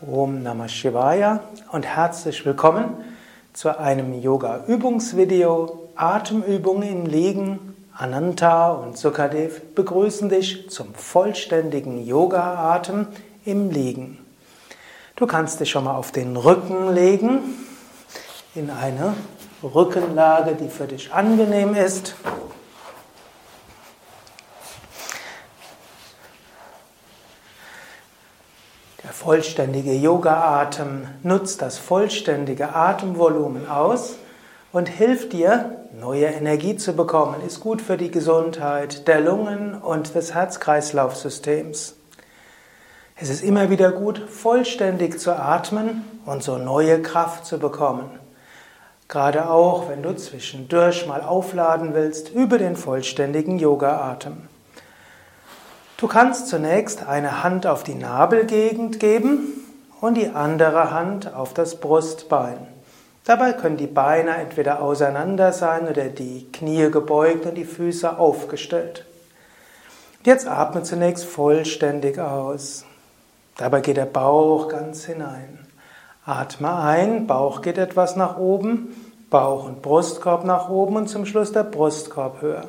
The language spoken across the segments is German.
Om Namah Shivaya und herzlich willkommen zu einem Yoga-Übungsvideo. Atemübungen im Liegen. Ananta und Sukadev begrüßen dich zum vollständigen Yoga-Atem im Liegen. Du kannst dich schon mal auf den Rücken legen, in eine Rückenlage, die für dich angenehm ist. Vollständige Yoga-Atem nutzt das vollständige Atemvolumen aus und hilft dir, neue Energie zu bekommen, ist gut für die Gesundheit der Lungen und des Herz-Kreislauf-Systems. Es ist immer wieder gut, vollständig zu atmen und so neue Kraft zu bekommen. Gerade auch, wenn du zwischendurch mal aufladen willst, über den vollständigen Yoga-Atem. Du kannst zunächst eine Hand auf die Nabelgegend geben und die andere Hand auf das Brustbein. Dabei können die Beine entweder auseinander sein oder die Knie gebeugt und die Füße aufgestellt. Jetzt atme zunächst vollständig aus. Dabei geht der Bauch ganz hinein. Atme ein, Bauch geht etwas nach oben, Bauch und Brustkorb nach oben und zum Schluss der Brustkorb höher.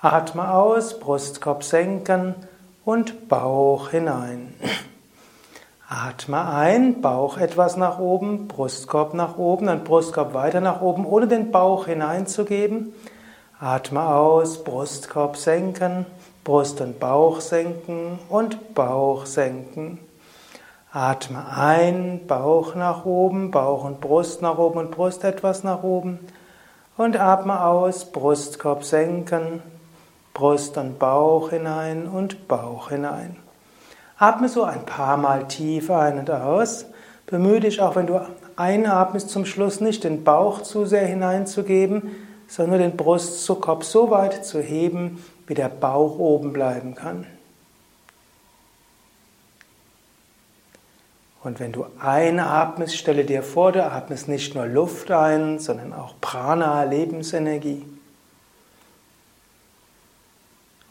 Atme aus, Brustkorb senken, und Bauch hinein. Atme ein, Bauch etwas nach oben, Brustkorb nach oben, dann Brustkorb weiter nach oben, ohne den Bauch hineinzugeben. Atme aus, Brustkorb senken, Brust und Bauch senken und Bauch senken. Atme ein, Bauch nach oben, Bauch und Brust nach oben und Brust etwas nach oben. Und atme aus, Brustkorb senken, Brust und Bauch hinein und Bauch hinein. Atme so ein paar Mal tief ein und aus. Bemühe dich auch, wenn du einatmest, zum Schluss nicht den Bauch zu sehr hineinzugeben, sondern den Brustkopf so weit zu heben, wie der Bauch oben bleiben kann. Und wenn du einatmest, stelle dir vor, du atmest nicht nur Luft ein, sondern auch Prana, Lebensenergie.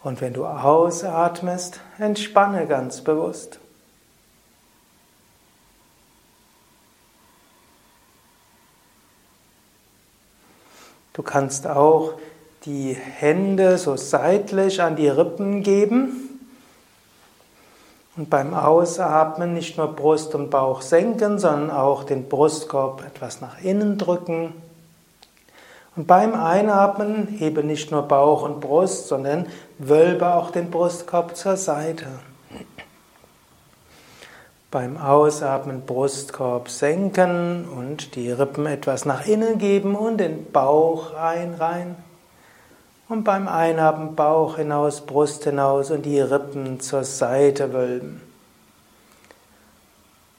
Und wenn du ausatmest, entspanne ganz bewusst. Du kannst auch die Hände so seitlich an die Rippen geben und beim Ausatmen nicht nur Brust und Bauch senken, sondern auch den Brustkorb etwas nach innen drücken. Und beim Einatmen hebe nicht nur Bauch und Brust, sondern wölbe auch den Brustkorb zur Seite. Beim Ausatmen Brustkorb senken und die Rippen etwas nach innen geben und den Bauch ein rein. Und beim Einatmen Bauch hinaus, Brust hinaus und die Rippen zur Seite wölben.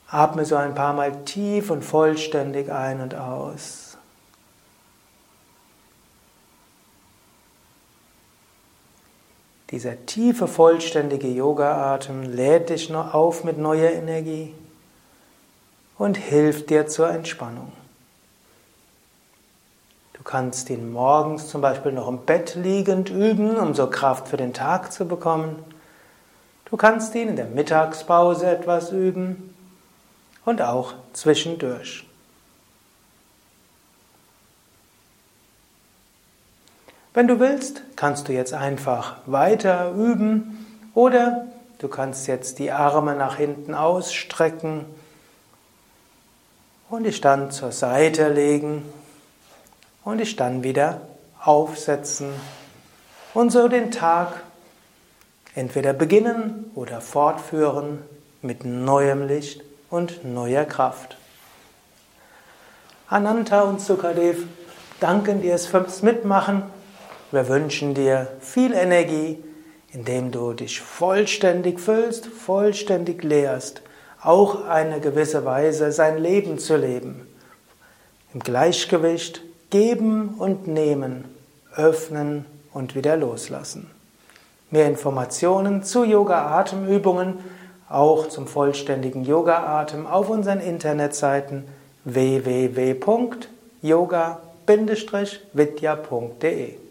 Atme so ein paar Mal tief und vollständig ein und aus. Dieser tiefe, vollständige Yoga-Atem lädt dich noch auf mit neuer Energie und hilft dir zur Entspannung. Du kannst ihn morgens zum Beispiel noch im Bett liegend üben, um so Kraft für den Tag zu bekommen. Du kannst ihn in der Mittagspause etwas üben und auch zwischendurch. Wenn du willst, kannst du jetzt einfach weiter üben oder du kannst jetzt die Arme nach hinten ausstrecken und dich dann zur Seite legen und dich dann wieder aufsetzen und so den Tag entweder beginnen oder fortführen mit neuem Licht und neuer Kraft. Ananta und Sukadev danken dir fürs Mitmachen wir wünschen dir viel Energie, indem du dich vollständig füllst, vollständig lehrst, auch eine gewisse Weise sein Leben zu leben. Im Gleichgewicht geben und nehmen, öffnen und wieder loslassen. Mehr Informationen zu Yoga-Atemübungen, auch zum vollständigen Yoga-Atem auf unseren Internetseiten www.yoga-vidya.de